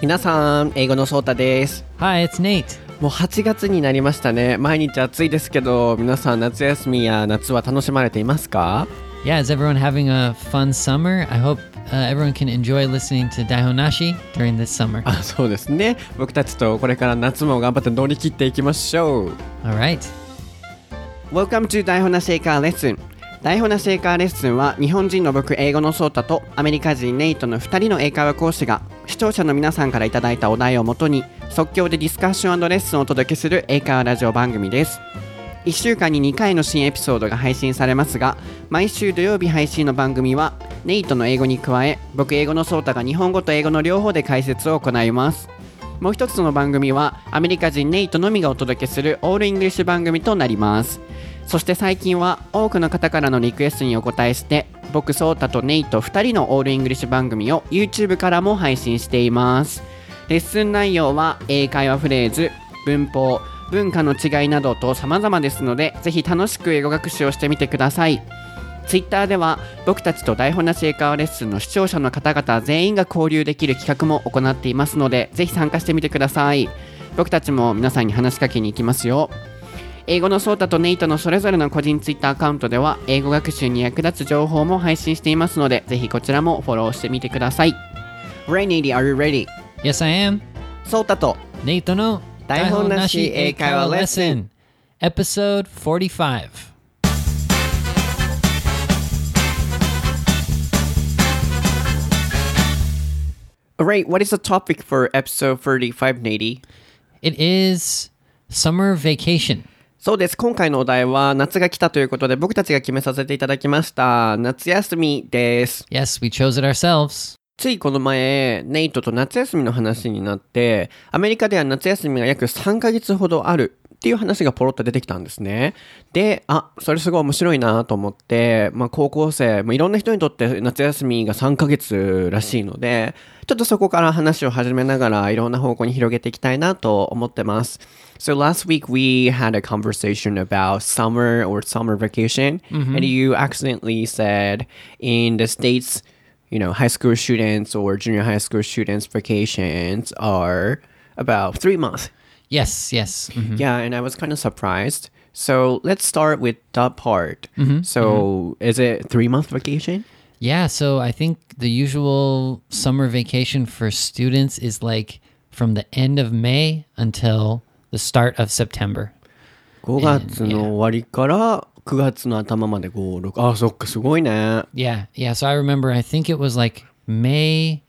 皆さん、英語のソータです。Hi, it's Nate. もう8月になりましたね。毎日暑いですけど、皆さん夏休みや夏は楽しまれていますか？Yeah, is everyone having a fun summer? I hope uh, everyone can enjoy listening to Daihonashi during this summer. あ、そうですね。僕たちとこれから夏も頑張って乗り切っていきましょう。All right. Welcome to 台本なシェイカーレッスン。台本なシェイカーレッスンは日本人の僕英語のソータとアメリカ人ネイトの2人の英会話講師が視聴者の皆さんからいただいたお題をもとに即興でディスカッションレッスンをお届けする英会話ラジオ番組です。1週間に2回の新エピソードが配信されますが毎週土曜日配信の番組はネイトの英語に加え僕英語のソータが日本語と英語の両方で解説を行います。もう一つの番組はアメリカ人ネイトのみがお届けする all English 番組となります。そして最近は多くの方からのリクエストにお答えして僕ソータとネイト2人の all English 番組を YouTube からも配信しています。レッスン内容は英会話フレーズ文法文化の違いなどと様々ですのでぜひ楽しく英語学習をしてみてください。Twitter では僕たちと台本なし英会話レッスンの視聴者の方々全員が交流できる企画も行っていますのでぜひ参加してみてください。僕たちも皆さんに話しかけに行きますよ。英語のソータとネイトのそれぞれの個人ツイッターアカウントでは英語学習に役立つ情報も配信していますのでぜひこちらもフォローしてみてください Nadie の台本なし英会話レッスン。Episode45。はい、これが what it is summer vacation. そうです。今回のお題は夏が来たということで僕たちが決めさせていただきました。夏休みです。Yes, we chose it ourselves. ついこの前、ネイトと夏休みの話になって、アメリカでは夏休みが約3ヶ月ほどあるっていう話がポロッと出てきたんですね。で、あ、それすごい面白いなと思って、まあ高校生、まあ、いろんな人にとって夏休みが3ヶ月らしいので、ちょっとそこから話を始めながらいろんな方向に広げていきたいなと思ってます。So last week we had a conversation about summer or summer vacation, and you accidentally said in the States, you know, high school students or junior high school students' vacations are about three months. Yes, yes. mhm. Yeah, and I was kind of surprised. So let's start with that part. So is it three month vacation? Yeah, so I think the usual summer vacation for students is like from the end of May until the start of September. 5月の終わりから9月の頭まで5、6。あ、そっか、すごいね。 Yeah, yeah. So I remember, I think it was like May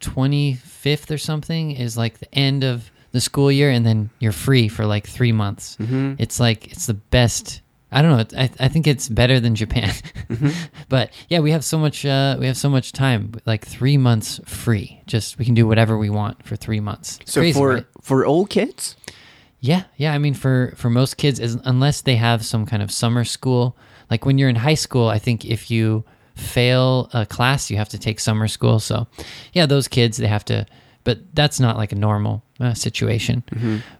25th or something is like the end of the school year, and then you're free for like three months. It's like, it's the best. I don't know. I, I think it's better than Japan. but yeah, we have so much, uh, we have so much time, like three months free. Just, we can do whatever we want for three months. It's So crazy, for right? for all kids? Yeah, yeah. I mean, for for most kids, as, unless they have some kind of summer school, like when you're in high school, I think if you fail a class, you have to take summer school. So, yeah, those kids they have to, but that's not like a normal uh, situation.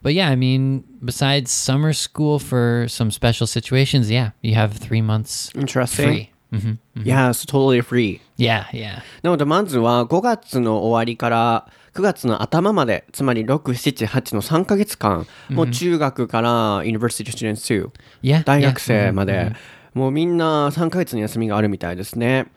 But yeah, I mean, besides summer school for some special situations, yeah, you have three months Interesting. free. hmm Yeah, it's totally free. Yeah, yeah. なのでまずは5月の終わりから9月の頭まで、つまり6、7、8の3ヶ月間、もう中学から University students too、Yeah, 大 yeah. 学生まで、もうみんな3ヶ月の休みがあるみたいですね。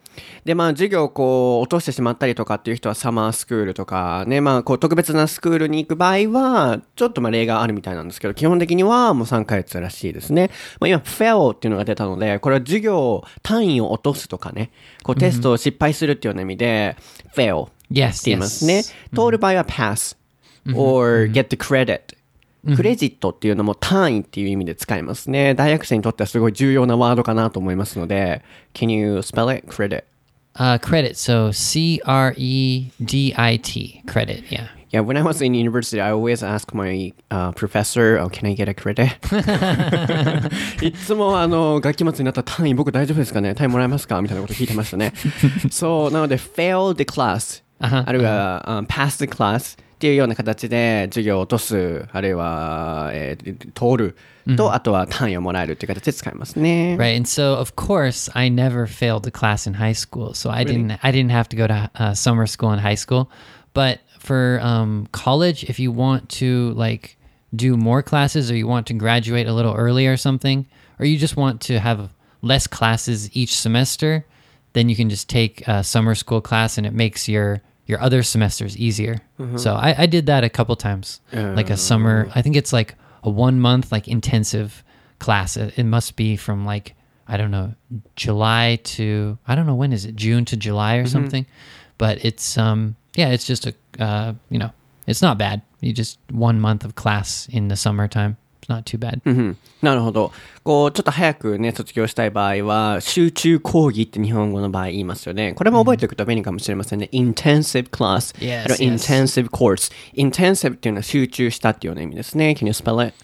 で、まあ授業をこう落としてしまったりとかっていう人はサマースクールとかね、まあこう特別なスクールに行く場合は、ちょっとまあ例があるみたいなんですけど、基本的にはもう3ヶ月らしいですね。まあ今、fail っていうのが出たので、これは授業単位を落とすとかね、こうテストを失敗するっていうような意味で、fail って言いますね。通る場合は pass or get the credit。クレジットっていうのも単位っていう意味で使いますね。大学生にとってはすごい重要なワードかなと思いますので、Can you spell it? Credit. Uh, credit. So C R E D I T. Credit. Yeah. Yeah, when I was in university, I always ask my、uh, professor, oh, can I get a credit? いつもあの学期末になったら単位僕大丈夫ですかね単位もらえますかみたいなこと聞いてましたね。そう、なので fail the class、あはあるいは、um, pass the class っていうような形で授業を落とす、あるいは、えー通ると、あとは単位をもらえるっていう形で使いますね。 Right, and so of course I never failed a class in high school, so I didn't I didn't have to go to uh, summer school in high school. But for um, college, if you want to like do more classes or you want to graduate a little early or something, or you just want to have less classes each semester, then you can just take a summer school class and it makes your your other semesters easier. So I, I did that a couple times, like a summer. I think it's like a one month like intensive class. It, it must be from like I don't know July to I don't know when is it June to July or something, but it's um yeah it's just a uh, you know it's not bad. You just one month of class in the summertime. Not too bad. うんなるほど。こう、ちょっと早くね、卒業したい場合は、集中講義って日本語の場合言いますよね。これも覚えておくと便利かもしれませんね。intensive class. Yes, intensive course. intensive っていうのは集中したっていうような意味ですね。Can you spell it?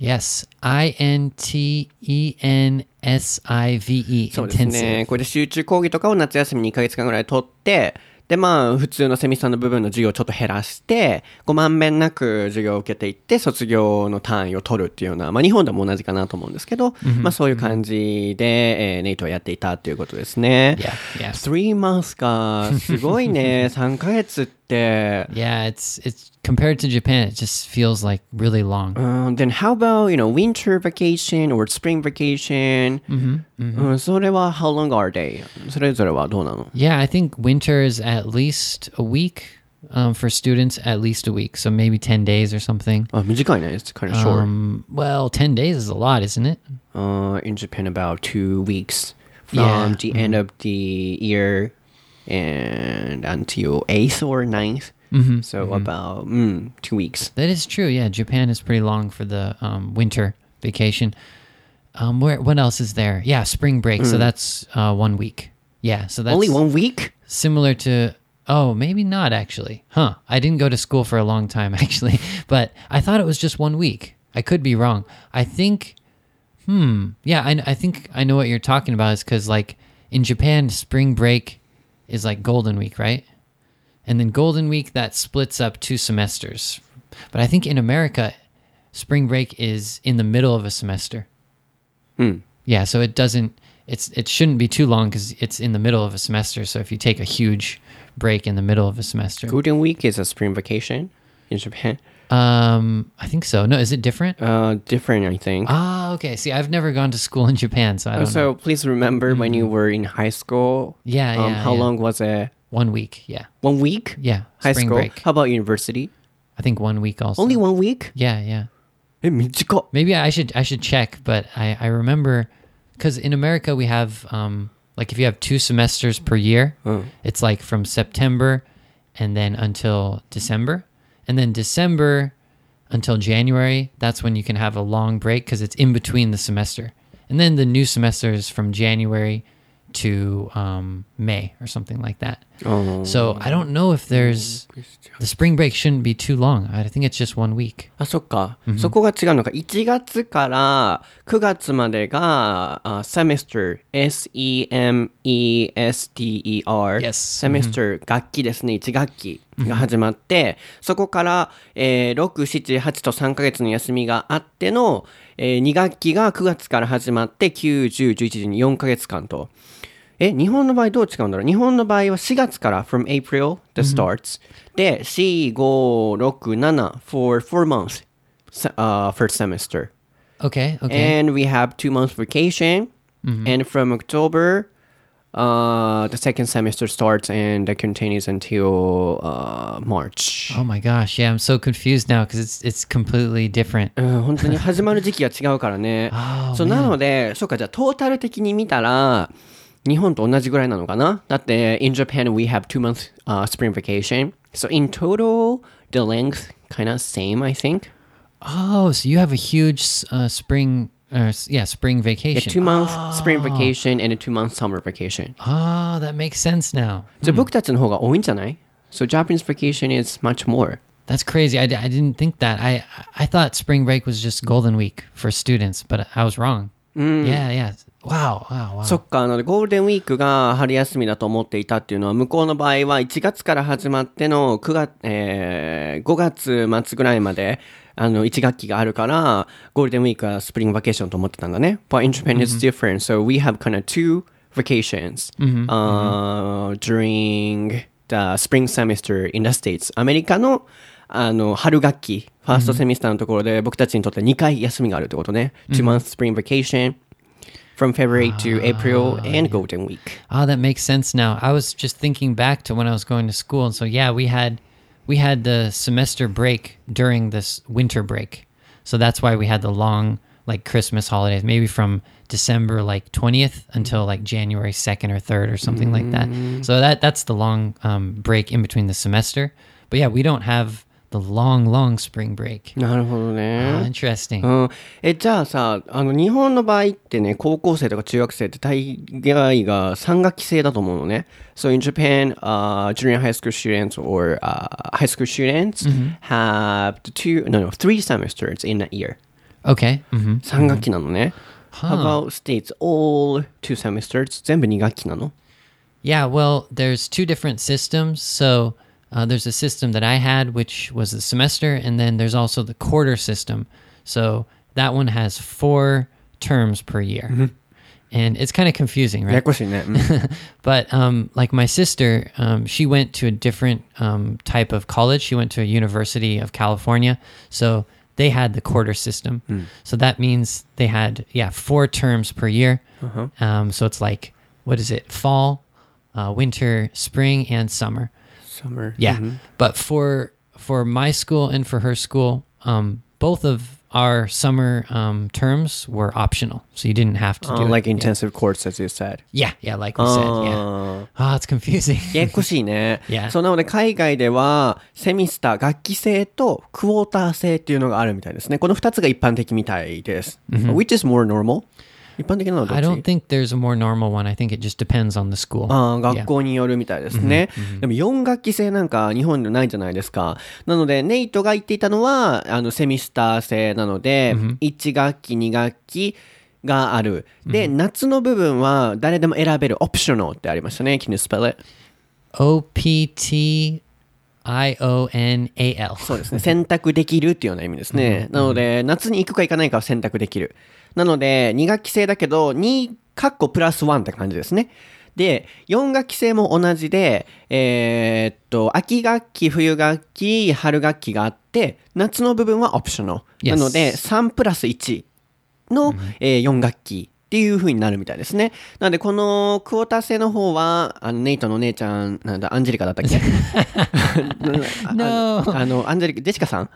Yes, I N T E N S I V E そうですね。これで集中講義とかを夏休み2ヶ月間ぐらい取って、で、まあ、普通のセミスターの部分の授業をちょっと減らして、こう、まんべんなく授業を受けていって、卒業の単位を取るっていうような、まあ、日本でも同じかなと思うんですけど、まあ、そういう感じで、えーネイトはやっていたっていうことですね。Yeah, yeah. Three months か。すごいね。3ヶ月って。Yeah, it's it's compared to Japan, it just feels like really long. Um, then how about, you know, winter vacation or spring vacation? うんそれは how long are they? それぞれはどうなの Yeah, I think winter is at least a week um, for students, at least a week, so maybe ten days or something. あ、短いね。It's kind of short. Um, well, ten days is a lot, isn't it? uh, in Japan about two weeks from Yeah. the end of the year and until 8th or 9th. So about mm, two weeks. That is true. Yeah, Japan is pretty long for the um, winter vacation. Um, where what else is there? Yeah, spring break. So that's uh, one week. Yeah, so that's Only one week? similar to oh maybe not actually huh i didn't go to school for a long time actually but i thought it was just one week i could be wrong i think hmm yeah i, I think i know what you're talking about is because like in japan spring break is like golden week right? And then golden week that splits up two semesters. But i think in america spring break is in the middle of a semester. Hmm. Yeah so it doesn't it's it shouldn't be too long because it's in the middle of a semester. So if you take a huge break in the middle of a semester. Golden week is a spring vacation in Japan. Um, I think so. No, is it different? Uh, different, I think. Ah, okay. See, I've never gone to school in Japan, so I don't. So know. please remember mm-hmm. when you mm. were in high school. Yeah, um, yeah. How yeah. long was it? One week. Yeah. One week. Yeah. High school. Break. How about university? I think one week also. Only one week. Yeah, yeah. Maybe I should I should check, but I I remember because in America we have um like if you have two semesters per year, oh. it's like from September and then until December and then December until January. That's when you can have a long break because it's in between the semester, and then the new semester is from January to um, May or something like that. Oh. So I don't know if there's the spring break shouldn't be too long. I think it's just one week. あ、そっか。そこが違うのか。1月から9月までが、あ semester, S-E-M-E-S-T-E-R. Yes. semester, 学期ですね。1学期が始まって、そこから、えー6、7、8と3ヶ月の休みがあっての、え2学期が9月から始まって、9、10、11、12、4ヶ月間と。え、日本の場合どう違うんだろう日本の場合は4月から from April the starts、で、4、5、6、7 for 4 months、uh, first semester. Okay. Okay. And we have two months vacation. And from October, uh, the second semester starts and that continues until uh, March. Oh my gosh, yeah, I'm so confused now because it's it's completely different. うん、本当に始まる時期が違うからね。そう、なので、そうか、じゃあトータル的に見たら、日本と同じぐらいなのかなだって、in Japan we have two months、uh, spring vacation. So in total, the length kind of same, I think. Oh, so you have a huge uh, spring, uh, s- yeah, spring A vacation. two month spring vacation and a two month summer vacation. Oh, that makes sense now. じゃあ僕たちの方が多いんじゃない ?So Japanese vacation is much more. That's crazy. I, d- I didn't think that. I I thought spring break was just Golden Week for students, but I was wrong. Yeah, yeah. Wow, wow, wow. そっか、あの、ゴールデンウィークが春休みだと思っていたっていうのは、向こうの場合は1月から始まっての9月、えー、5月末ぐらいまで、 あの、1学期があるから、ゴールデンウィークはスプリングバケーションと思ってたんだね。But in Japan it's different. So we have kind of two vacations、uh, during uh, spring semester in the States. アメリカのあの春学期、ファーストセミスターのところで僕たちにとって2回休みがあるってことね。2 months spring vacation from February to April and Golden Week. Oh, that makes sense now. I was just thinking back to when I was going to school, and so yeah, we had we had the semester break during this winter break, so that's why we had the long like Christmas holidays, maybe from December like twentieth until like January second or third or something like that. So that that's the long um, break in between the semester. But yeah, we don't have the long, long spring break. なるほど Oh, ね。 interesting. うん、えじゃあさあの日本の場合ってね高校生とか中学生って大概が3学期制だと思うのね So in Japan、uh, junior high school students or、uh, high school students have two no no three semesters in a year Okay. hmm 3学期なのね、How about states all two semesters 全部2学期なの Yeah, well, there's two different systems. So uh, there's a system that I had, which was the semester, and then there's also the quarter system. So that one has four terms per year. Mm-hmm. And it's kind of confusing, right? but um, like my sister, um, she went to a different um, type of college. She went to a University of California. So they had the quarter system. Mm. So that means they had, yeah, four terms per year. Uh-huh. Um, so it's like, what is it? Fall, uh, winter, spring, and summer. Summer Yeah, but for for my school and for her school, um, both of our summer um, terms were optional, so you didn't have to do Uh, it. like Yeah. intensive course as you said Yeah, yeah, like we said. Yeah. Ah, it's confusing. ややこしいね。Yeah. そうなので海外ではセミスター学期制とクォーター制っていうのがあるみたいですね。この2つが一般的みたいです。Which is more normal? 一般的なのはどっ I ち don't think there's a more normal one. I think it just depends on the school. ああ、学.校によるみたいですね。でも4学期制なんか日本でないじゃないですか。なので、ネイトが言っていたのは、あの、セミスター制なので、1学期、2学期がある。で、夏の部分は誰でも選べるオプショナルってありましたね。Can you spell it? O P T I O N A L. そうですね。選択できるっていうような意味ですね。なので、夏に行くか行かないかは選択できる。なので、2学期制だけど、2、カッコプラス1って感じですね。で、4学期制も同じで、えーっと、秋学期、冬学期、春学期があって、夏の部分はオプショナル。なので、3プラス1の、えー4学期っていう風になるみたいですね。なので、このクォーター制の方は、あの、ネイトの姉ちゃん、なんだ、アンジェリカだったっけ？No. あの、アンジェリカ、ジェシカさん？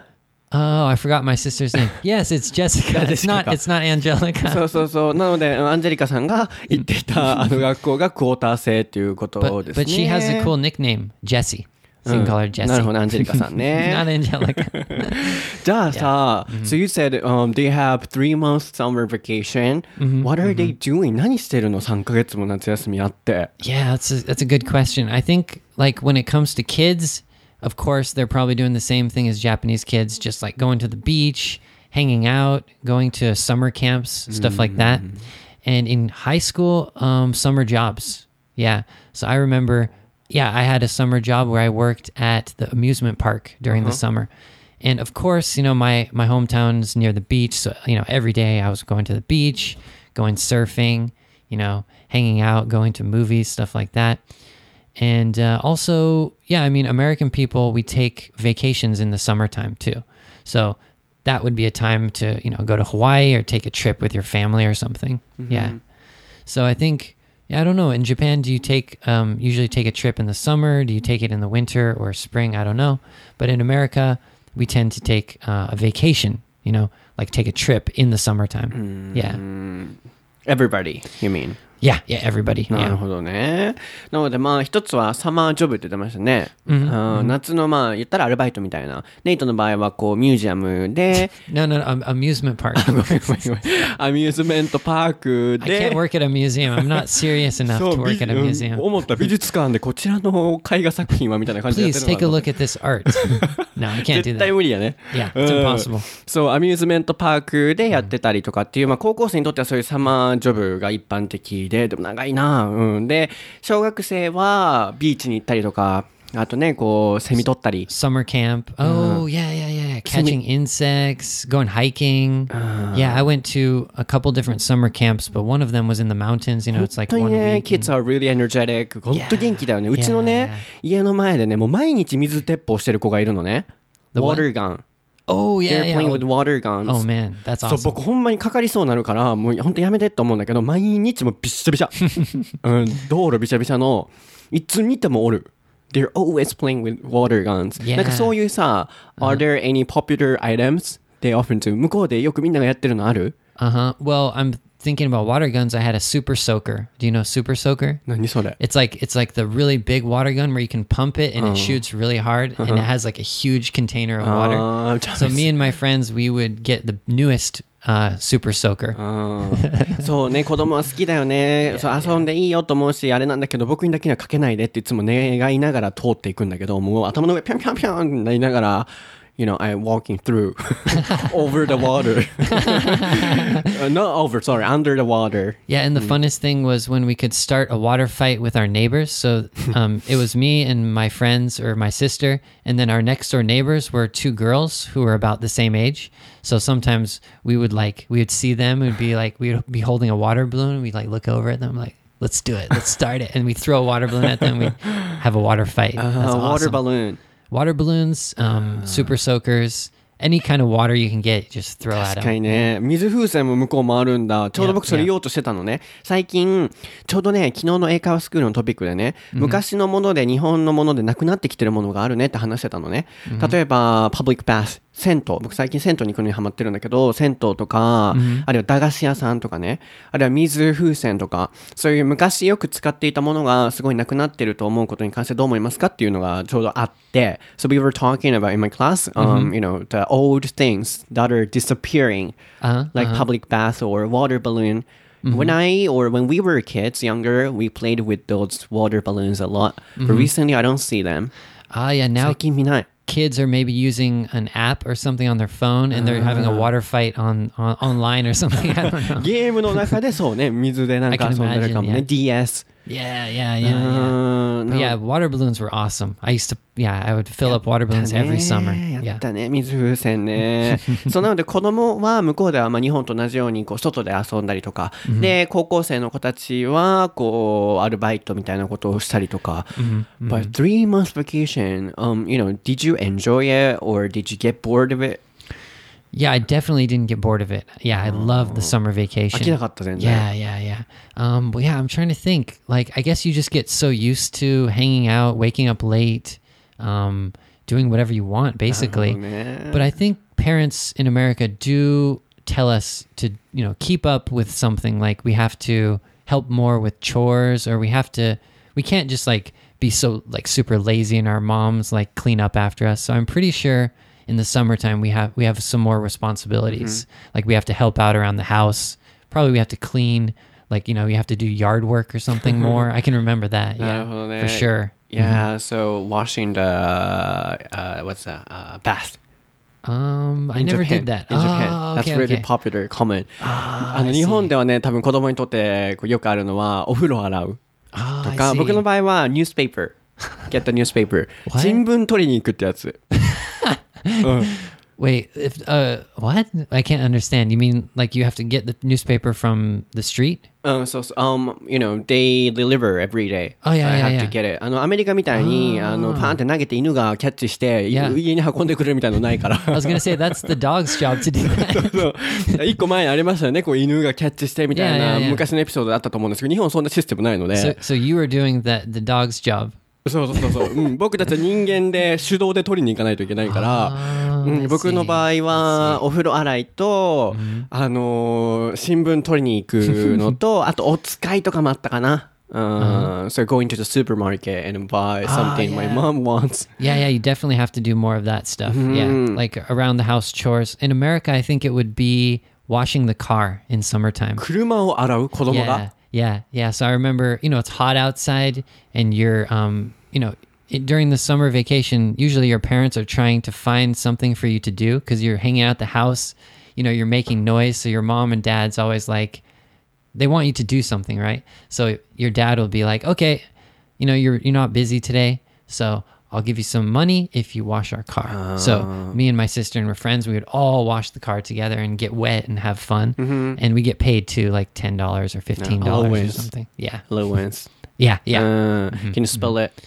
Oh, I forgot my sister's name. Yes, it's Jessica. It's not. Jessica. It's not Angelica. そうそうそう。なので、アンジェリカさんが行っていたあの学校がクォーター制っていうこと But ですね。 but she has a cool nickname, Jessie. So you can call her Jessie. なるほど、アンジェリカさん not ね。 Angelica. じゃあさ、so you said、um, they have three months summer vacation. What are they doing? 何してるの ?3 ヶ月も夏休みあって。 Yeah, that's a, that's a good question. I think like when it comes to kids, of course they're probably doing the same thing as Japanese kids, just like going to the beach, hanging out, going to summer camps, stuff like that. And in high school, um, summer jobs. Yeah. So I remember, yeah, I had a summer job where I worked at the amusement park during the summer. And of course, you know, my my hometown's near the beach, so you know, every day I was going to the beach, going surfing, you know, hanging out, going to movies, stuff like that. And uh, also, yeah, I mean, American people, we take vacations in the summertime too. So that would be a time to, you know, go to Hawaii or take a trip with your family or something. Yeah. So I think, yeah, I don't know. In Japan, do you take, um, usually take a trip in the summer? Do you take it in the winter or spring? I don't know. But in America, we tend to take uh, a vacation, you know, like take a trip in the summertime. Yeah. Everybody, you mean? Yeah. Yeah. Everybody. なる Yeah. ほどね。なのでまあ一つはサマージョブって言ってましたね。うん夏のまあ言ったらアルバイトみたいな。ネイトの場合はこうミュージアムで、No, no, no um, amusement park. アミューズメントパーク I で can't。work at a museum. I'm not serious enough そ to う work at a 美 museum. うん思った美術館でこちらの絵画作品はみたいな感じでやって Please る take a look at this art. no, I can't な do 絶対 that. 無理やね。Yeah, うん it's impossible. そう、アミューズメントパークでやってたりとかっていう、まあ高校生にとってはそういうサマージョブが一般的で、でも長いなうん。で、小学生はビーチに行ったりとか、あとね、こう、セミ取ったり。Summer camp. Oh, yeah, yeah, yeah. 季 catching insects, going hiking. yeah, I went to a couple different summer camps, but one of them was in the mountains. You know, it's like one week. kids are really energetic. 本当元気だよね。うちのね家の前でね、もう毎日水鉄砲してる子がいるのね。The water gun. Oh yeah, They're yeah. playing with water guns. Oh man, that's そう awesome. 僕ほんまにかかりそうになるからもう本当やめてって思うんだけど毎日もうびっしゃびしゃ、うん、道路びしゃびしゃのいつ見てもおる They're always playing with water guns、Yeah. なんかそういうさ、Are there any popular items they often do 向こうでよくみんながやってるのある Uh huh. Well, I'm thinking about water guns. I had a super soaker. Do you know super soaker? 何それ It's like it's like the really big water gun where you can pump it and it shoots really hard and it has like a huge container of water. あーじゃあ So me and my friends, we would get the newest uh, super soaker. うんそうね子供は好きだよねそう遊んでいいよと思うしあれなんだけど僕にだけにはかけないでっていつも願いながら通っていくんだけどもう頭の上ピョンピョンピョンってなりながら you know, I'm walking through over the water. Uh, Not over, sorry, under the water. Yeah, and the funnest thing was when we could start a water fight with our neighbors. So um, it was me and my friends or my sister, and then our next door neighbors were two girls who were about the same age. So sometimes we would like we would see them, we'd be like we would be holding a water balloon, and we'd like look over at them like. Let's do it. Let's start it. And we throw a water balloon at them. We have a water fight. Uh, water awesome. balloon. Water balloons, um, super soakers, any kind of water you can get, just throw at 確か them. にね、水風船も向こうもあるんだ。ちょうど僕それ言おうとしてたのね。最近、ちょうどね、昨日の英会話スクールのトピックでね、昔のもので日本のものでなくなってきてるものがあるねって話してたのね。例えば、パブリックバス。銭湯。僕最近銭湯に行くのにハマってるんだけど、銭湯とか、あるいは駄菓子屋さんとかね、あるいは水風船とか、そういう昔よく使っていたものがすごいなくなってると思うことに関してどう思いますかっていうのがちょうどあって、So we were talking about in my class, um, you know, the old things that are disappearing, Uh-huh, like public bath or water balloon. When I or when we were kids younger, we played with those water balloons a lot. But recently, I don't see them. Ah, yeah. Now 最近見ない。kids are maybe using an app or something on their phone and they're having a water fight on, on online or something. I don't know. ゲームの中でそうね、水でなんか I 遊 can んでるかもね。 imagine, DS。 Yeah, yeah, yeah, う yeah. ーん yeah, water balloons were awesome. I used to, yeah, I would fill up water balloons every summer. やっ Yeah. たね、水風船ね。そうなので子供は向こうではまあ日本と同じようにこう外で遊んだりとか、で、高校生の子たちはこうアルバイトみたいなことをしたりとか。But three months vacation, um, you know, did you enjoy it or did you get bored of it? Yeah, I definitely didn't get bored of it. Yeah, I loved the summer 飽きな vacation. かった全然。 Yeah, yeah, yeah. Um, but yeah, I'm trying to think. Like, I guess you just get so used to hanging out, waking up late, um, doing whatever you want, basically. ね But I think parents in America do tell us to, you know, keep up with something. Like we have to help more with chores, or we have to. We can't just like be so like super lazy, and our moms like clean up after us. So I'm pretty sure in the summertime we have we have some more responsibilities. Like we have to help out around the house. Probably we have to clean. Like you know, you have to do yard work or something more. I can remember that. なるほど Yeah, ね for sure. Yeah, so washing the uh, what's that? Uh, bath. Um, I In never Japan. did that. In Japan. Oh, That's okay, really okay. popular, common. ああの日本ではね、多分子供にとってこうよくあるのはお風呂洗う Ah, と I か、 see. 僕の場合はニュースペーパー。get the newspaper. What? 新聞取りに行くってやつ。 うん、 Wait, if uh, what? I can't understand. You mean like you have to get the newspaper from the street? うん、そうそう。Um, you know, they deliver every day. Oh, yeah, I yeah, have yeah. to get it. あの、アメリカみたいに、あの、パーンって投げて犬がキャッチして、 Yeah. 家に運んでくれるみたいなのないから。 I was gonna say that's the dog's job to do that. そう一個前にありましたよね。こう犬がキャッチしてみたい Yeah, な yeah, yeah. 昔のエピソードだったと思うんですけど、日本はそんなシステムないので。 so, so you were doing that the dog's job. そうそうそうそう、うん、僕たちは人間で手動で取りに行かないといけないから、うん、僕の場合.はお風呂洗いと、あのー新聞取りに行くのとあとお使いとかもあったかな。うん、so going to the supermarket and buy something my yeah. mom wants. Yeah, yeah, you definitely have to do more of that stuff. Yeah, like around the house chores. In America, I think it would be washing the car in summertime. 車を洗う子供が。yeah, yeah. Yeah. So I remember, you know, it's hot outside, and you're, um, you know, it, during the summer vacation, usually your parents are trying to find something for you to do because you're hanging out the house. You know, you're making noise, so your mom and dad's always like, they want you to do something, right? So your dad will be like, okay, you know, you're you're not busy today, so I'll give you some money if you wash our car. So oh. me and my sister and her friends, we would all wash the car together and get wet and have fun. Mm-hmm. And we get paid to like ten dollars or fifteen dollars or something. Yeah, allowance yeah, yeah. uh, mm-hmm. can you spell mm-hmm. it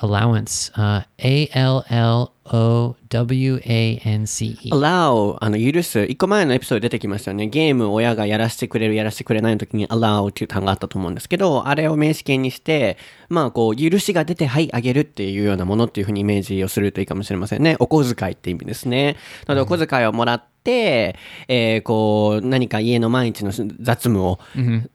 Allowance. Uh, A L L O W A N C E. allow. あの許す。一個前のエピソード出てきましたよね。ゲームを親がやらせてくれるやらせてくれないの時に allow っていう単語があったと思うんですけどあれを名詞形にしてまあこう許しが出てはいあげるっていうようなものっていうふうにイメージをするといいかもしれませんね。お小遣いって意味ですね。なのでお小遣いをもらって、えーこう何か家の毎日の雑務を、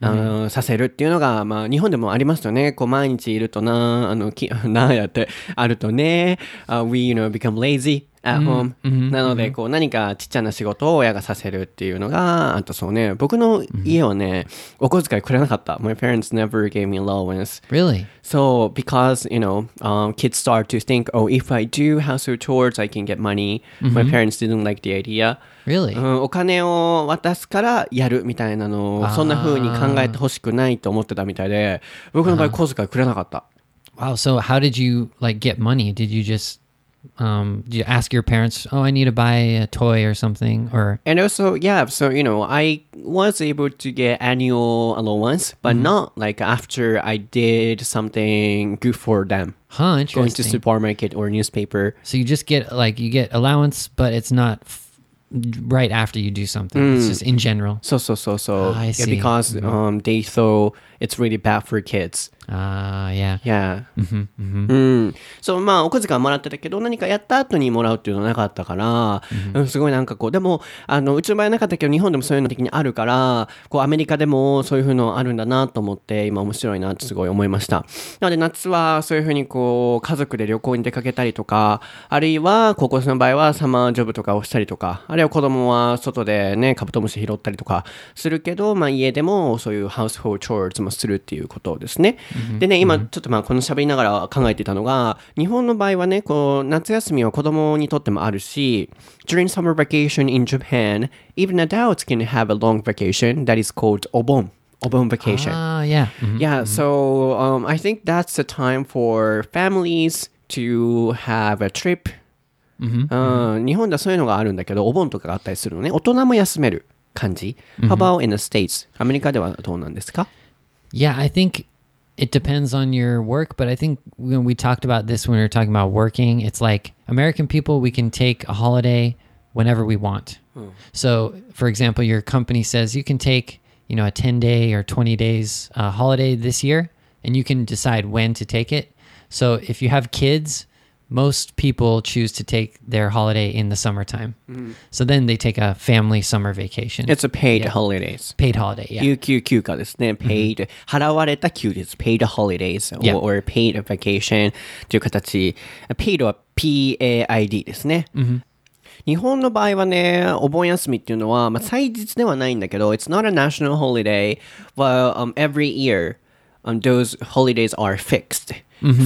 あのさせるっていうのが、まあ、日本でもありますよね。こう毎日いると なあのきなやってあるとね、uh, we you know become lazy at home、なので、こう何かちっちゃな仕事を親がさせるっていうのが、あとそうね、僕の家はね、お小遣いくれなかった。My parents never gave me allowance. Really? So, because, you know, um, kids start to think, oh, if I do household chores, I can get money. My parents didn't like the idea. Really? うん、お金を渡すからやるみたいなのを、そんな風に考えてほしくないと思ってたみたいで、僕の場合小遣いくれなかった。Wow. So how did you like get money? Did you just um you ask your parents, "Oh, I need to buy a toy or something?" Or And also, yeah, so, you know, I was able to get annual allowance, but not like after I did something good for them. huh, Going to supermarket or newspaper. so you just get like you get allowance, but it's not f- right after you do something. It's just in general. So, so, so, so. I yeah, see. because um, they thought it's really bad for kids. Ah, yeah. Yeah. うん。そう、まあ、お小遣いはもらってたけど、何かやった後にもらうっていうのはなかったから、うん、すごいなんかこう、でも、あの、うちの場合はなかったけど、日本でもそういうの的にあるから、こう、アメリカでもそういうのあるんだなと思って、今面白いなってすごい思いました。なので、夏はそういうふうにこう、家族で旅行に出かけたりとか、あるいは、高校生の場合はサマージョブとかをしたりとか、あるいは子供は外でね、カブトムシ拾ったりとかするけど、まあ、家でもそういうハウスホールチョーズもするっていうことですね。でね、今、ちょっとまあ、この喋りながら考えていたのが、日本の場合はね、こう、夏休みは子供にとってもあるし、during summer vacation in Japan, even adults can have a long vacation that is called obon. Obon vacation. Ah, yeah. Mhm. Yeah, so um, I think that's the time for families to have a trip. うん日本ではそういうのがあるんだけど、お盆とかがあったりするのね。大人も休める感じ。How about in the States? アメリカではどうなんですか Yeah, I think it depends on your work, but I think when we talked about this when we were talking about working, it's like American people, we can take a holiday whenever we want. So, for example, your company says you can take, you know, a 10 day or 20 days uh, holiday this year, and you can decide when to take it. So, if you have kids, most people choose to take their holiday in the summertime. So then they take a family summer vacation. It's a paid holidays. paid holiday, yeah. 有給休暇ですね。paid、払われた休日。paid holidays Yeah. or, or paid vacation という形。paid は PAID ですね。日本の場合はね、お盆休みっていうのは、まあ、祭日ではないんだけど、it's not a national holiday, but、um, every year、 um, those holidays are fixed.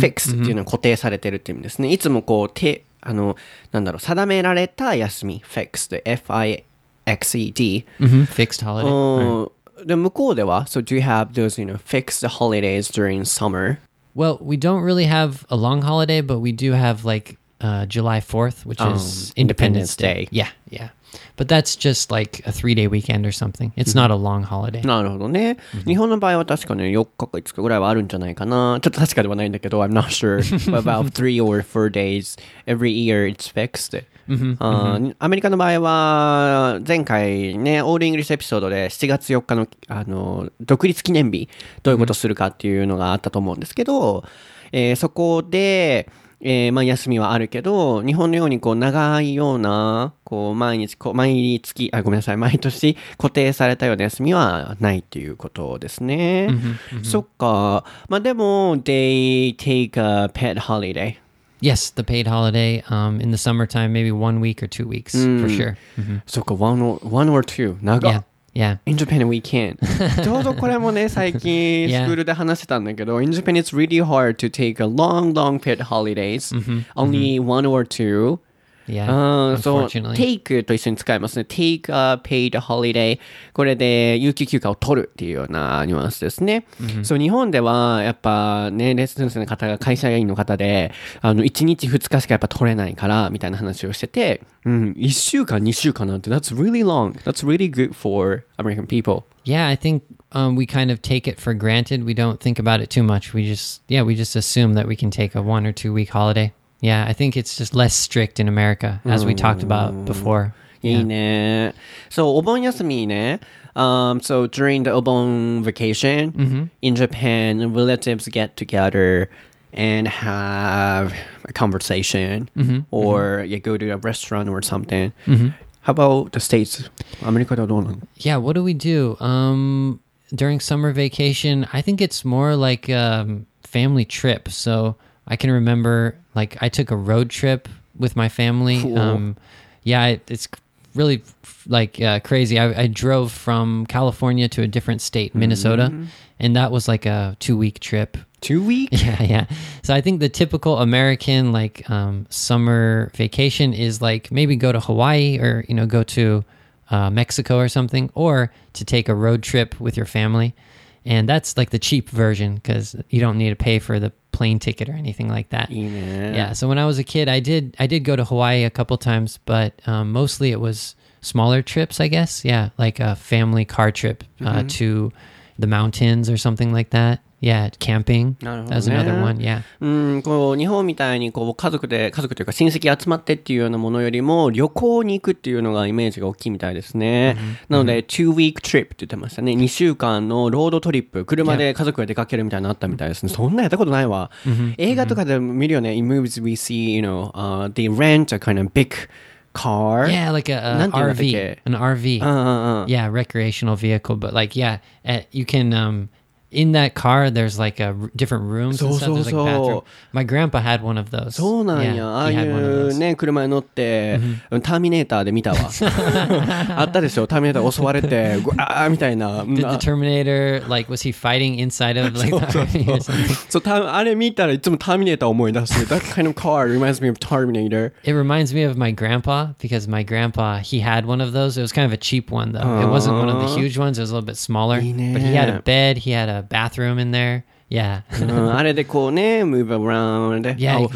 fixed っていうのは固定されてるっていう意味ですね。いつもこう、て、あの、なんだろう、定められた休み。fixed。F-I-X-E-D。 Mhm, Fixed holiday. うんで向こうでは So do you have those, you know, fixed holidays during summer? Well, we don't really have a long holiday, but we do have like uh, July 4th, which is Independence Independence Day. Day. Yeah, yeah. But that's just like a three day weekend or something. It's not a long holiday. なるほどね。日本の場合は確かね、4日か5日ぐらいはあるんじゃないかな。ちょっと確かではないんだけど、I'm not sure. About three or four days every year it's fixed. アメリカの場合は、前回ね、オールイングリッシュエピソードで7月4日の、あの、独立記念日、どういうことするかっていうのがあったと思うんですけど、えーそこで、えーまあ休みはあるけど、日本のようにこう長いような、こう毎日、こう毎月、あ、ごめんなさい、毎年固定されたような休みはないっていうことですね。そっか。まあでも、they take a pet holiday. Yes, the paid holiday um, in the summertime, maybe one week or two weeks for sure. そっか、one or, one or two. 長 Yeah, yeah. In Japan we can't. ちょうどこれもね、最近 Yeah. スクールで話してたんだけど、In Japan it's really hard to take a long, long paid holidays. Only one or two. Yeah. うん、そう、take と一緒に使いますね。take a paid holiday。これで有給休暇を取るっていうようなニュアンスですね。そう、日本ではやっぱね、レッスン生の方が会社員の方で、あの、1日2日しかやっぱ取れないから、みたいな話をしてて、うん、1週間2週間なんて、that's really long. That's really good for American people. Yeah, I think um, we kind of take it for granted. We don't think about it too much. We just, yeah, we just assume that we can take a one or two week holiday. Yeah, I think it's just less strict in America, as we talked about before. いいね。そう、お盆休みね。Um, so during the Obon vacation in Japan, relatives get together and have a conversation or you go to a restaurant or something. How about the States? アメリカではどうなの Yeah, what do we do? Um, during summer vacation, I think it's more like a family trip. So I can remember, like, I took a road trip with my family. Cool. Um, yeah, it, it's really like uh, crazy. I, I drove from California to a different state, Minnesota, and that was like a two week trip. Two week? Yeah, yeah. So I think the typical American like um, summer vacation is like maybe go to Hawaii or you know go to uh, Mexico or something, or to take a road trip with your family, and that's like the cheap version because you don't need to pay for the plane ticket or anything like that. Yeah. yeah. So when I was a kid, I did I did go to Hawaii a couple times, but um, mostly it was smaller trips, I guess. Yeah, like a family car trip uh, mm-hmm. to the mountains or something like that. Yeah, camping. なるほどね。That was another one. Yeah. うん、こう、日本みたいに、こう、家族で、家族というか親戚集まってっていうようなものよりも、旅行に行くっていうのがイメージが大きいみたいですね。なので、two week trip って言ってましたね。2週間のロードトリップ、車で家族が出かけるみたいなのあったみたいですね。そんなやったことないわ。映画とかでも見るよね。In movies we see, you know, uh, they rent a kind of big car. Yeah, like a, a RV, an RV. うんうんうん。yeah, recreational vehicle. But like, yeah, uh, you can um in that car. There's like a r- different rooms and So, stuff. so, There's like a bathroom. so. My grandpa had one of those. そうなんや。 Yeah, ああい he had one of う those. ね、車に乗って、ターミネーターで見たわ。あったでしょ。ターミネーター襲われて、ぐわーみたいな。 Did the な Terminator like was he fighting inside of like the RV or something? そう、たあれ見たらいつもターミネーター思い出す。That kind of car reminds me of Terminator. It reminds me of my grandpa because my grandpa he had one of those. It was kind of a cheap one though. It wasn't one of the huge ones. It was a little bit smaller. But he had a bed. He had a bathroom in there. Yeah. うんあれでこうね、move around. Yeah, you Oh,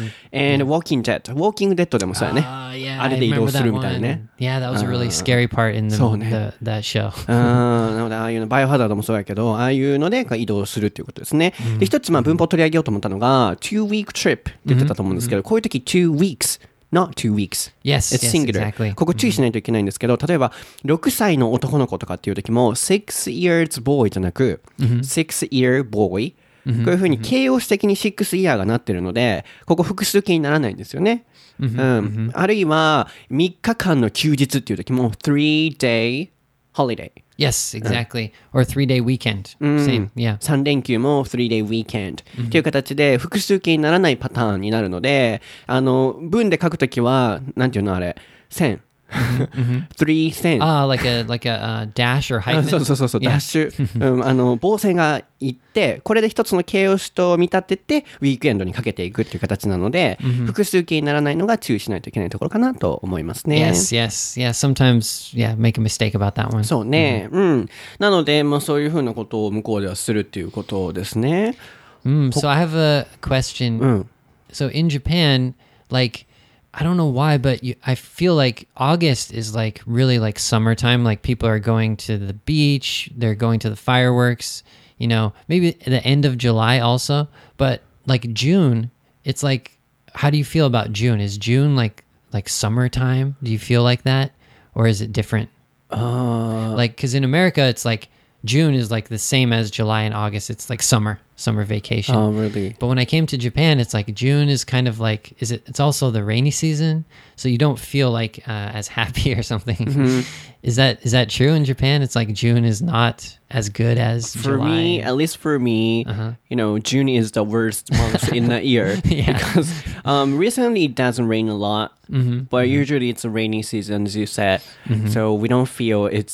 and walking jet. Walking dead でもそうやね。Uh, yeah, あれで移動するみたいな.ね。Yeah, that was a really scary part in the, そうね。the that show. うんなので、ああいうの、バイオハザードもそうやけど、ああいうので移動するっていうことですね。で、一つ、まあ、文法を取り上げようと思ったのが、two week trip って言ってたと思うんですけど、こういう時、two weeks。Not two weeks. Yes, It's yes, singular. exactly. ここ注意しないといけないんですけど、例えば、6歳の男の子とかっていう時も、six years boy じゃなく、six year boy。こういうふうに形容詞的に6 year がなってるので、ここ複数形にならないんですよね。うん。あるいは、3日間の休日っていう時も、three day holiday。Yes, exactly. Or three day weekend. Same. Yeah. 3連休も 3day weekend っていう形で複数形にならないパターンになるので、あの、文で書くときは、なんていうのあれ、線。three 線。Ah, like a like a uh, dash or あ hyphen. そうそうそうそう.ダッシュ、うん、あの棒線がいってこれで一つの形容詞と見立ててウィークエンドにかけていくっていう形なので、複数形にならないのが注意しないといけないところかなと思いますね。Yes, yes, yeah. Sometimes, yeah, make a mistake about that one. そうね、うん。なので、まあ、そういうふうなことを向こうではするっていうことですね。Mm, so I have a question. So in Japan, like I don't know why, but you, I feel like August is like really like summertime. Like people are going to the beach, they're going to the fireworks. You know, maybe the end of July also, but like June, it's like, how do you feel about June? Is June like like summertime? Do you feel like that, or is it different? Uh, like because in America, it's like June is like the same as July and August. It's like summer, summer vacation. Oh, really? But when I came to Japan, it's like June is kind of like is it? It's also the rainy season, so you don't feel like uh, as happy or something. Mm-hmm. Is that is that true in Japan? It's like June is not as good as For July. me, at least for me, you know, June is the worst month in the year Yeah. because um, recently it doesn't rain a lot, but usually it's a rainy season, as you said, so we don't feel it's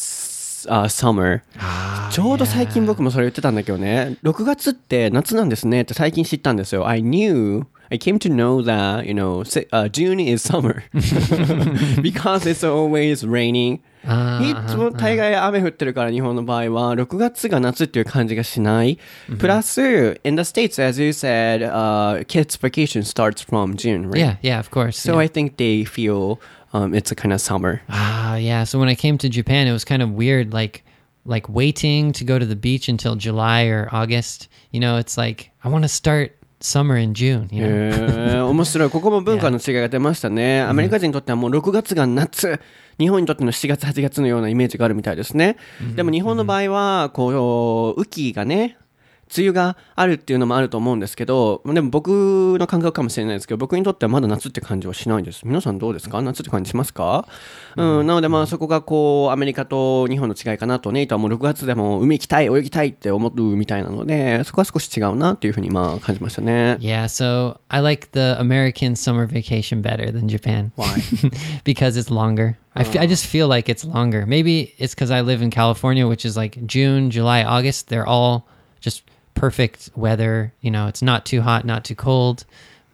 uh, summer. ちょうど最近僕もそれ言ってたんだけどね、6月って夏なんですねって最近知ったんですよ。I knew I came to know that, you know, se- uh, June is summer because it's always raining. あいつも大概雨降ってるから日本の場合は6月が夏っていう感じがしない。プラス、in the States, as you said, uh, kids' vacation starts from June, right? Yeah, yeah, of course. So yeah. I think they feel um, it's a kind of summer. Ah, yeah. So when I came to Japan, it was kind of weird, like like waiting to go to the beach until July or August. You know, it's like I want to start summer in June. You know, 面白い。ここも文化の違いが出ましたね。アメリカ人にとってはもう6月が夏。日本にとっての7月、8月のようなイメージがあるみたいですね。でも日本の場合は、こう、雨季がね、梅雨があるっていうのもあると思うんですけど、でも僕の感覚かもしれないですけど、僕にとってはまだ夏って感じはしないです。皆さんどうですか夏って感じしますかうん、なのでまあそこがこう、アメリカと日本の違いかなと、ネイトはもう6月でも海行きたい、泳ぎたいって思うみたいなので、そこは少し違うなっていうふうにまあ感じましたね。yeah. So I like the American summer vacation better than Japan. Why? because it's longer. I fe- I just feel like it's longer. Maybe it's because I live in California, which is like June, July, August. They're all just perfect weather. You know, it's not too hot, not too cold.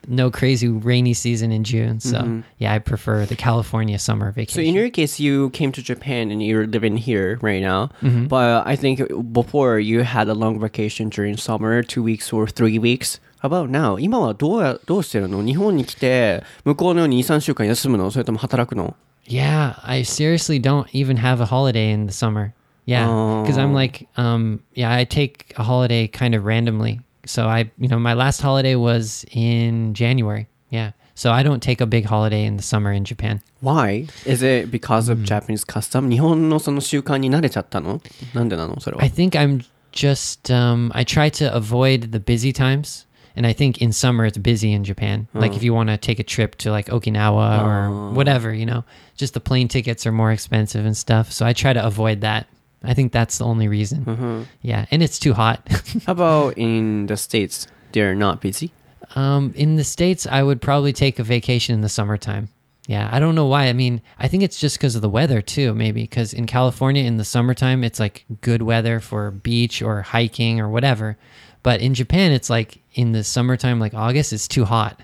No crazy rainy season in June. So yeah, I prefer the California summer So vacation. in your case, you came to Japan and you're living here right now. But I think before you had a long vacation during summer, two weeks or three weeks. How about now? 今はどうやどうしてるの日本に来て向こうのように2、3週間休むのそれとも働くの Yeah, I seriously don't even have a holiday in the summer. Yeah, because I'm like, um, yeah, I take a holiday kind of randomly. So I, you know, my last holiday was in January. Yeah, so I don't take a big holiday in the summer in Japan. Why? Is it because of Japanese custom? 日本のその習慣に慣れちゃったのなんでなのそれは I。think I'm just, um, I try to avoid the busy times. And I think in summer it's busy in Japan. Like if you want to take a trip to like Okinawa or whatever, you know, just the plane tickets are more expensive and stuff. So I try to avoid that. I think that's the only reason. Yeah, and it's too hot. How about in the States? They're not busy? um, in the states, I would probably take a vacation in the summertime. Yeah, I don't know why. I mean, I think it's just because of the weather too, maybe. Because in California, in the summertime, it's like good weather for beach or hiking or whatever. But in Japan, it's like in the summertime, like August, it's too hot.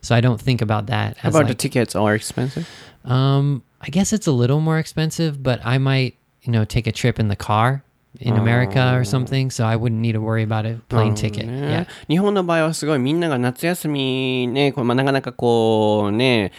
So I don't think about that. How about the tickets are expensive? um, I guess it's a little more expensive, but I might, you know, take a trip in the car in America or something. So I wouldn't need to worry about a plane ticket. ね Yeah. 日本の場合はすごいみんなが夏休みね、こうまあ、なかなかこうね、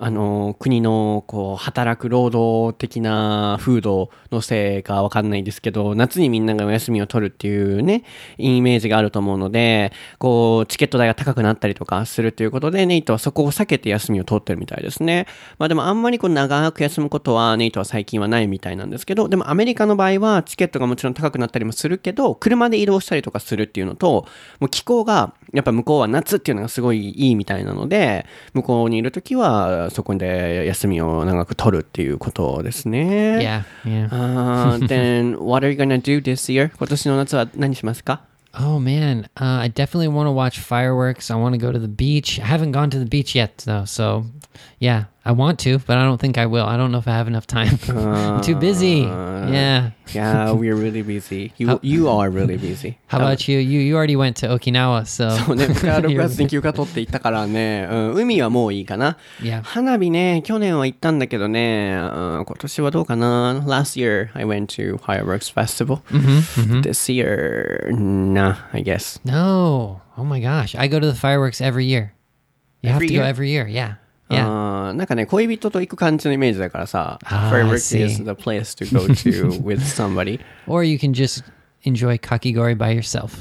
あの国のこう働く労働的な風土のせいかわかんないですけど夏にみんながお休みを取るっていうねイメージがあると思うのでこうチケット代が高くなったりとかするということでネイトはそこを避けて休みを取ってるみたいですね。まあでもあんまりこう長く休むことはネイトは最近はないみたいなんですけどでもアメリカの場合はチケットがもちろん高くなったりもするけど車で移動したりとかするっていうのともう気候がやっぱ向こうは夏っていうのがすごいいいみたいなので向こうにいるときはそこで休みを長く取るっていうことですね。Yeah. Yeah. あー then what are you gonna do this year? 今年の夏は何しますか Oh man, uh, I definitely want to watch fireworks. I want to go to the beach. I haven't gone to the beach yet though, so yeah, I want to, but I don't think I will. I don't know if I have enough time. I'm too busy. Yeah. Yeah, we're really busy. You, you are really busy. How about you? You you already went to Okinawa, so そうね、僕は6 You're- 月に休暇取って行ったからね、うん、海はもういいかな。 Yeah. 花火ね、去年は行ったんだけどね、うん、今年はどうかな。Last year, I went to fireworks festival. This year, nah, I guess. No. Oh my gosh. I go to the fireworks every year. You have Every to year? go every year. Yeah. Yeah. なんかね、恋人と行く感じのイメージだからさ、あー fireworks I is the place to go to with somebody. or you can just enjoy kakigori by yourself.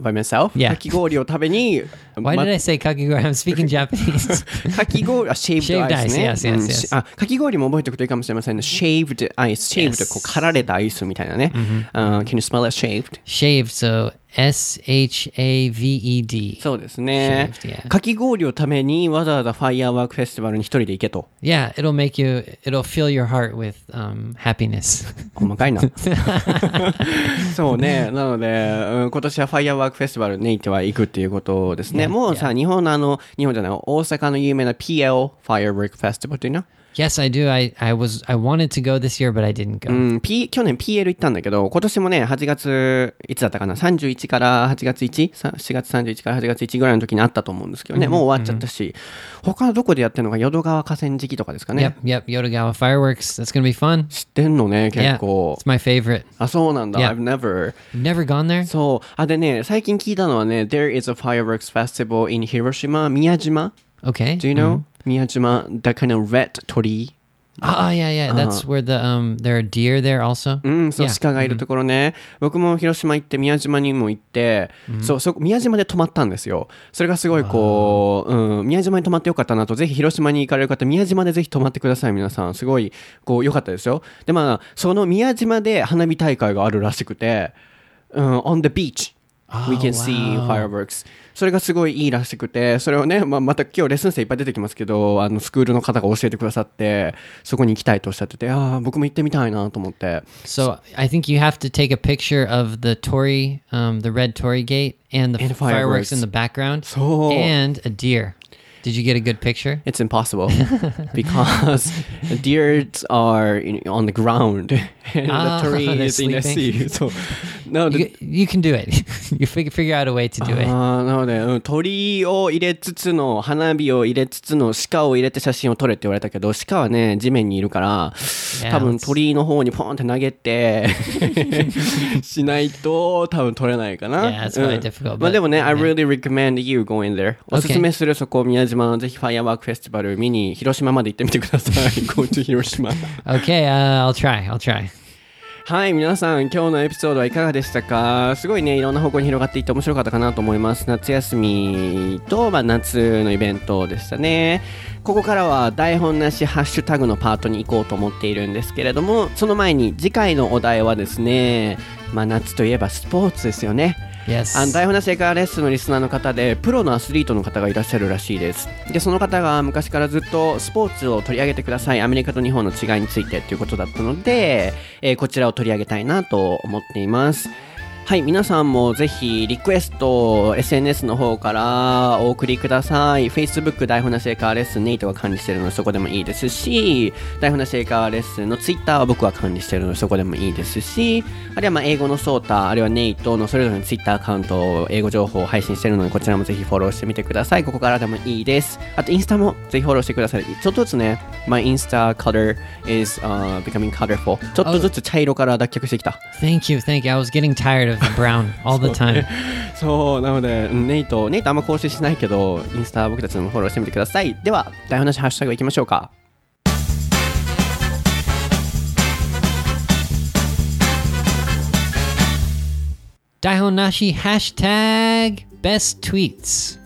By myself? Yeah. かき氷を食べに、Why ま did I say kakigori? I'm speaking Japanese. かき氷、あ、シェイブ Shaved ドアイスね。ice, yes, yes, うん yes. しあ、かき氷も覚えておくといいかもしれませんね。shaved ice。shaved、こう、刈られたアイスみたいなね。あー can you spell it shaved? Shaved, so S H A V E D. そうですね Shaved, yeah.。かき氷をためにわざわざファイアーワークフェスティバルに一人で行けと。Yeah, it'll make you, it'll fill your heart with um, happiness. 細かいな。そうね。なので、うん今年はファイアーワークフェスティバルに行っては行くっていうことですね。もうさ、日本のあの、日本じゃない、大阪の有名な PL Firework Festival っていうの？Yes, I do. I, I was I wanted to go this year, but I didn't go. うん、P、去年 PL 行ったんだけど、今年もね、8月、いつだったかな、31から8月 1? さ4月31から8月1ぐらいの時にあったと思うんですけどね、もう終わっちゃったし、他のどこでやってるのが淀川河川敷とかですかね。Yep, yep. Yodogawa fireworks. That's gonna be fun. 知ってんのね、Yeah, 結構 it's。my favorite. あ、そうなんだ。Yeah. I've never. Never gone there? そう。あ、でね、最近聞いたのはね、There is a fireworks festival in Hiroshima, 宮島 Okay. Do you know? 宮島 The kind of red 鳥 Ah, yeah, yeah. That's where the um there are deer there also? うん、そう、Yeah. 鹿がいるところね。僕も広島行って、宮島にも行って、そう、そこ、宮島で泊まったんですよ。それがすごいこう、うん、宮島に泊まってよかったなと、ぜひ広島に行かれる方、宮島でぜひ泊まってください、皆さん。すごい、こう、良かったですよ。で、まあ、その宮島で花火大会があるらしくて、うん、on the beach. We can see fireworks. それがすごいいいらしくて、それをね、まあ、また今日レッスン生いっぱい出てきますけど、あの、スクールの方が教えてくださって、そこに行きたいとおっしゃってて、ああ、僕も行ってみたいなと思って。So I think you have to take a picture of the Tory, um, the red Tory gate, and the And fireworks fireworks. in the background, So- and a deer. Did you get a good picture? It's impossible because deers are in, on the ground and Ah, the tree they're is in the sea. So, なので You, you can do it. you figure figure out a way to do it. あーなので、うん、鳥を入れつつの花火を入れつつの鹿を入れて写真を撮れって言われたけど鹿はね地面にいるから多分鳥の方にポンって投げて しないと多分撮れないかな。Yeah, it's quite difficult, まあでもね、I really recommend you going there. おすすめするそこ宮島のぜひファイアワークフェスティバル見に広島まで行ってみてください。Go to 広島。Okay, uh, I'll try. I'll try. はい、皆さん、今日のエピソードはいかがでしたか？すごいね、いろんな方向に広がっていって面白かったかなと思います。夏休みと、まあ、夏のイベントでしたね。ここからは台本なしハッシュタグのパートに行こうと思っているんですけれども、その前に次回のお題はですね、まあ、夏といえばスポーツですよね。Yes. あの台本なし英会話レッスンのリスナーの方でプロのアスリートの方がいらっしゃるらしいです。でその方が昔からずっとスポーツを取り上げてください。アメリカと日本の違いについてということだったので、えーこちらを取り上げたいなと思っています。はい皆さんもぜひリクエスト SNS の方からお送りください。Facebook 台本なし英会話レッスンネイトが管理しているのでそこでもいいですし台本なし英会話レッスンの Twitter は僕が管理しているのでそこでもいいですしあるいはまあ英語のソータあるいはネイトのそれぞれの Twitter アカウント英語情報を配信しているのでこちらもぜひフォローしてみてください。ここからでもいいです。あとインスタもぜひフォローしてください。ちょっとずつね My Insta color is、uh, becoming colorful ちょっとずつ茶色から脱却してきた。Thank you, thank you. I was getting tired of the brown all the time. そうなのでうんネイトネイトあんま更新しないけどインスタ僕たちのもフォローしてみてくださいでは台本なしハッシュタグいきましょうか Daihonashi hashtag best tweets.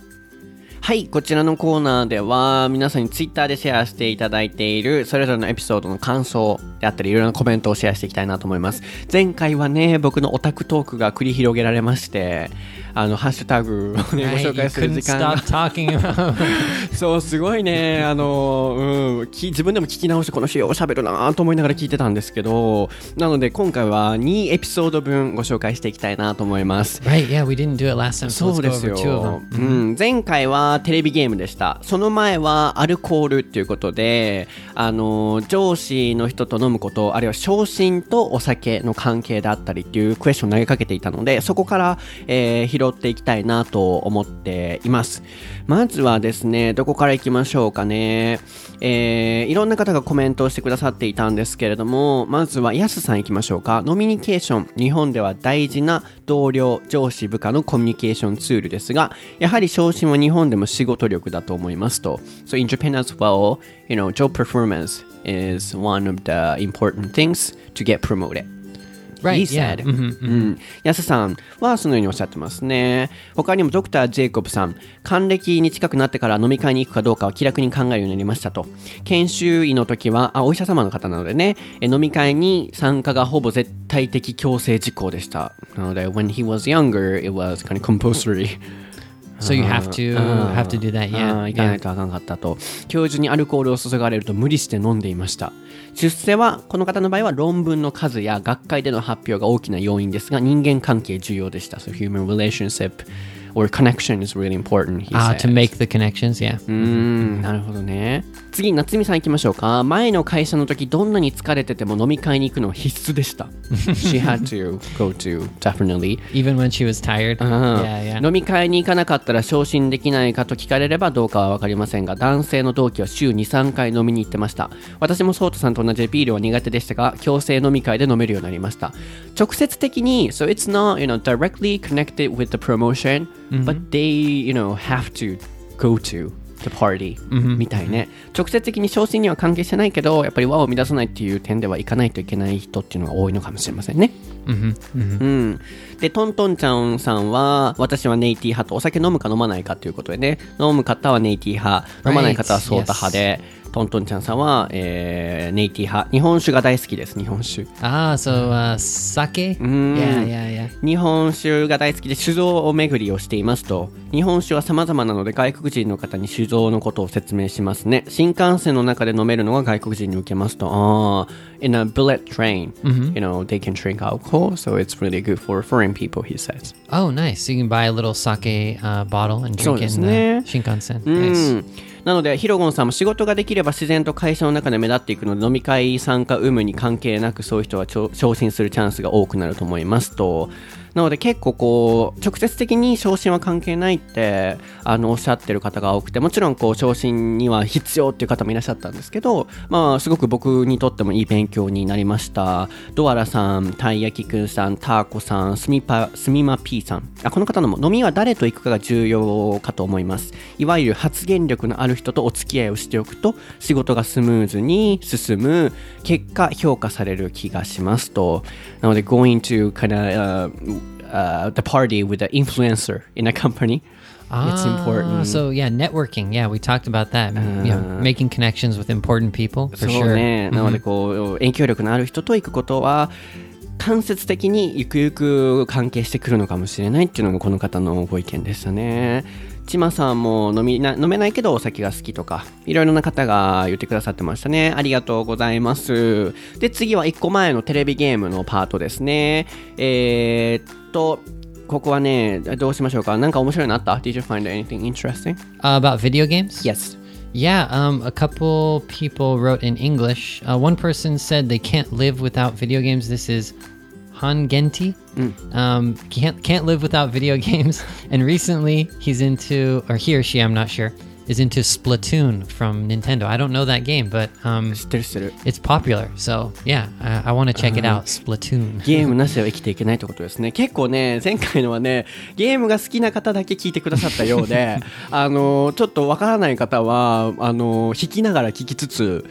はい、こちらのコーナーでは皆さんにツイッターでシェアしていただいているそれぞれのエピソードの感想であったりいろいろなコメントをシェアしていきたいなと思います。前回はね、僕のオタクトークが繰り広げられまして、あの、ハッシュタグをね、ご?紹介する時間 そう、すごいね、あの、うん、き自分でも聞き直してこの仕様を喋るなと思いながら聞いてたんですけど、なので今回は2エピソード分ご紹介していきたいなと思います。Right, yeah, we didn't do it last time, so そうですよ。うん、前回はテレビゲームでした。その前はアルコールっていうことであの上司の人と飲むことあるいは昇進とお酒の関係であったりっていうクエスチョンを投げかけていたのでそこから、えー拾っていきたいなと思っています。まずはですねどこからいきましょうかね。えーいろんな方がコメントをしてくださっていたんですけれどもまずはやすさんいきましょうか。ノミニケーション日本では大事な同僚上司部下のコミュニケーションツールですがやはり昇進は日本でも仕事力だと思いますと。So in Japan as well you know job performance is one of the important things to get promoted. Right, He yeah. said. うん。安さんはそのようにおっしゃってますね。他にもドクター・ジェイコブさん、還暦に近くなってから飲み会に行くかどうかは気楽に考えるようになりましたと。研修医の時は、あ、お医者様の方なのでね、え飲み会に参加がほぼ絶対的強制事項でした。なので、when he was younger, it was kind of compulsory. So you have to have to do that, yeah. 行かない.とあかんかったと教授にアルコールを注がれると無理して飲んでいました出世はこの方の場合は論文の数や学会での発表が大きな要因ですが人間関係重要でした So human relationship or connection is really important he Ah, to make the connections, yeah. うーんなるほどね次夏美さん行きましょうか。前の会社の時どんなに疲れてても飲み会に行くのは必須でした。She had to go to definitely. Even when she was tired? うん Yeah, yeah. 飲み会に行かなかったら昇進できないかと聞かれればどうかは分かりませんが男性の同期は週23回飲みに行ってました。私もソータさんと同じビールは苦手でしたが強制飲み会で飲めるようになりました直接的に so it's not you know directly connected with the promotion、but they you know have to go to the party、みたいね。直接的に昇進には関係してないけどやっぱり輪を乱さないっていう点では行かないといけない人っていうのが多いのかもしれませんね。うん、でトントンちゃんさんは私はネイティ派とお酒飲むか飲まないかということでね。飲む方はネイティ派飲まない方はソータ派で、トントンちゃんさんは、えーネイティ派日本酒が大好きです日本酒 Ah, so uh, sake? Mm. Yeah, yeah, yeah. 日本酒が大好きで酒造を巡りをしていますと日本酒は様々なので外国人の方に酒造のことを説明しますね新幹線の中で飲めるのが外国人に受けますとああ in a bullet train、you know they can drink alcohol so it's really good for foreign people he says Oh, nice. You can buy a little sake uh, bottle and そう drink in ね。the Shinkansen. う Nice. んなのでヒロゴンさんも仕事ができれば自然と会社の中で目立っていくので飲み会参加有無に関係なくそういう人は昇進するチャンスが多くなると思いますと。なので結構こう直接的に昇進は関係ないってあのおっしゃってる方が多くてもちろんこう昇進には必要っていう方もいらっしゃったんですけどまあすごく僕にとってもいい勉強になりました。ドアラさんたい焼きくんさんターコさんスミパスミマ P さん。あこの方のも飲みは誰と行くかが重要かと思います。いわゆる発言力のある人とお付き合いをしておくと仕事がスムーズに進む結果評価される気がしますと。なので going to kind of、uh, uh, the party with the influencer in a company it's important Ah, So yeah, networking. Yeah, we talked about that. yeah, making connections with important people for sure. ね、なのでこう影響力のある人と行くことは間接的にゆくゆく関係してくるのかもしれないっていうのがこの方のご意見でしたね。ちまさんも飲みな飲めないけどお酒が好きとかいろいろな方が言ってくださってましたね。ありがとうございます。で次は1個前のテレビゲームのパートですね。えー、っとここはねどうしましょうかなんか面白いのあった ?Did you find anything interesting? Uh, about video games? Yes. Yeah, um, a couple people wrote in English. Uh, one person said they can't live without video games. This is Han Genti. Um, can't can't live without video games. And recently, he's into, or he or she, I'm not sure, is into Splatoon from Nintendo. I don't know that game, but um, 知ってる知ってる。it's popular. So yeah, I, I want to check it out. Splatoon. ゲームなしでは生きていけないってことですね。結構ね、前回のはね、ゲームが好きな方だけ聞いてくださったようで、あの、ちょっとわからない方は、あの、弾きながら聞きつつ、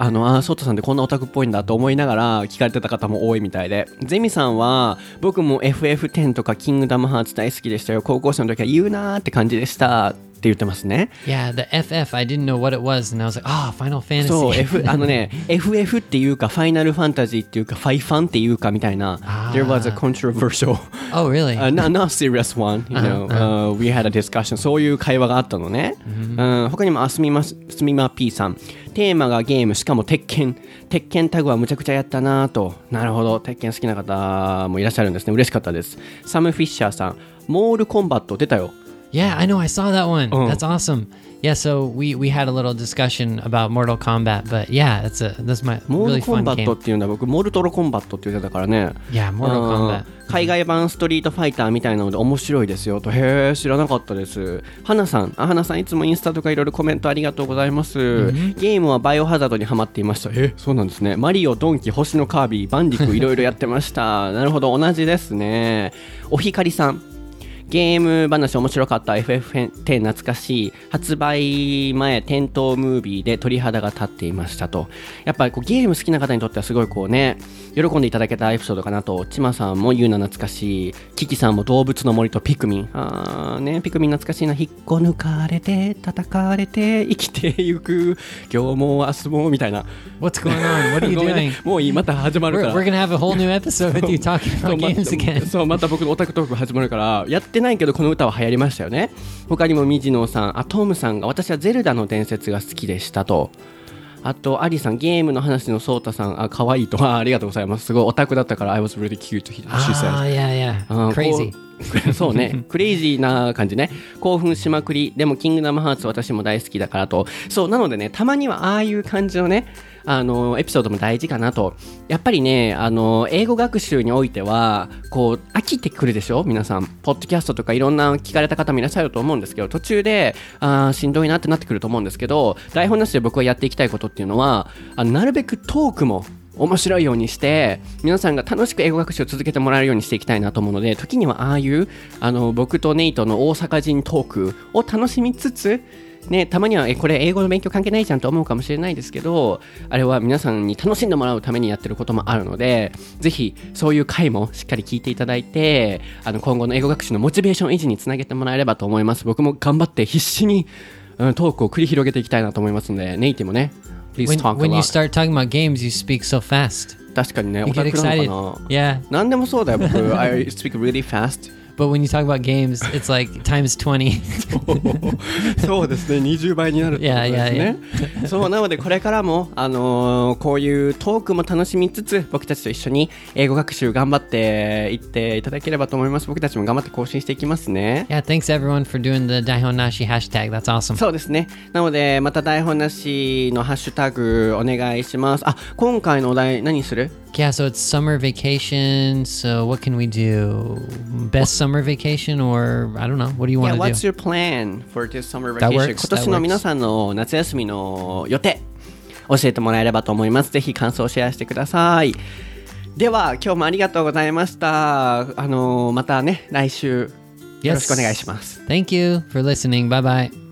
あの、あー、ソートさんってこんなオタクっぽいんだと思いながら聞かれてた方も多いみたいで、ゼミさんは、僕も FF10 とかキングダムハーツ大好きでしたよ。高校生の時は言うなーって感じでした。って言ってますね。Yeah, the FF. I didn't know what it was, and I was like, oh, Final Fantasy. そう、F、あのね、FF っていうか、ファイナルファンタジーっていうか、ファイファンっていうかみたいな、あー There was a controversial oh, really? uh, not, not serious one, you know. Uh, we had a discussion. そういう会話があったのね。うん、他にも、あ、すみま、すみま P さん。テーマがゲーム、しかも鉄拳。鉄拳タグはむちゃくちゃやったなぁと。なるほど。鉄拳好きな方もいらっしゃるんですね。嬉しかったです。サム・フィッシャーさん。モールコンバット出たよ。Yeah, I know. I saw that one. Oh. That's awesome. Yeah, so we we had a little discussion about Mortal Kombat, but yeah, it's a that's my モー really ルコン fun バット game. っていうのは僕、モルトロコンバットって言ってたからね。Yeah, Mortal うん Kombat. 海外版ストリートファイターみたいなので面白いですよとへえ知らなかったです花さんあ花さんいつもインスタとかいろいろコメントありがとうございます、ゲームはバイオハザードにハマっていましたえそうなんですねマリオドンキ星のカービィバンディクいろいろやってました なるほど同じですねおひかりさんゲーム話面白かった FF10 懐かしい発売前店頭ムービーで鳥肌が立っていましたと。やっぱりこうゲーム好きな方にとってはすごいこうね喜んでいただけたエピソードかなとちまさんも言うな懐かしい。キキさんも動物の森とピクミン。あーねピクミン懐かしいな引っこ抜かれて叩かれて生きてゆく。今日も明日もみたいな。What's going on? What are you doing? ね。もういいまた始まる We're, から。We're gonna have a whole new episode with you talking そう about ま games again. そうまた僕のオタクトーク始まるからやってないけどこの歌は流行りましたよね。他にもミジノさんあトムさんが私はゼルダの伝説が好きでしたと。あとアリさんゲームの話のソータさんあ可愛いと。あありがとうございます。すごいオタクだったから I was really cute she Ah, said yeah, yeah. あー Crazy. こう そうね。クレイジーな感じね。興奮しまくりでもキングダムハーツ私も大好きだからと。そうなのでねたまにはああいう感じのねあのエピソードも大事かなと。やっぱりねあの英語学習においてはこう飽きてくるでしょ？皆さん。ポッドキャストとかいろんな聞かれた方もいらっしゃると思うんですけど途中であーしんどいなってなってくると思うんですけど台本なしで僕はやっていきたいことっていうのはあのなるべくトークも面白いようにして皆さんが楽しく英語学習を続けてもらえるようにしていきたいなと思うので時にはああいうあの僕とネイトの大阪人トークを楽しみつつね、たまにはえこれ英語の勉強関係ないじゃんと思うかもしれないですけどあれは皆さんに楽しんでもらうためにやってることもあるのでぜひそういう回もしっかり聞いていただいてあの今後の英語学習のモチベーション維持につなげてもらえればと思います僕も頑張って必死に、うん、トークを繰り広げていきたいなと思いますのでネイティもね Please When, talk when you start talking about games, you speak so fast. 確かにねタ get クな.のかな？Yeah. 何でもそうだよ僕 I speak really fast But when you talk about games, it's like times 20. そうですね。20倍になるってことですね。いやいやいそうなのでこれからも、あのーこういうトークも楽しみつつ僕たちと一緒に英語学習頑張っていっていただければと思います。僕たちも頑張って更新していきますね。Yeah, thanks everyone for doing the Daihon Nashi hashtag. That's awesome. そうですね。なのでまた台本なしのハッシュタグお願いします。あ今回のお題何する？Yeah, so it's summer vacation. So what can we do? Best summer vacation, or I don't know. What do you Yeah, want to what's do? your plan for this summer That vacation? works, 今年 that の.皆さんの夏休みの予定教えてもらえればと思います。ぜひ感想をシェアしてください。では今日もありがとうございました。あのまたね来週よろしくお願いします。Thank you for listening. Bye bye.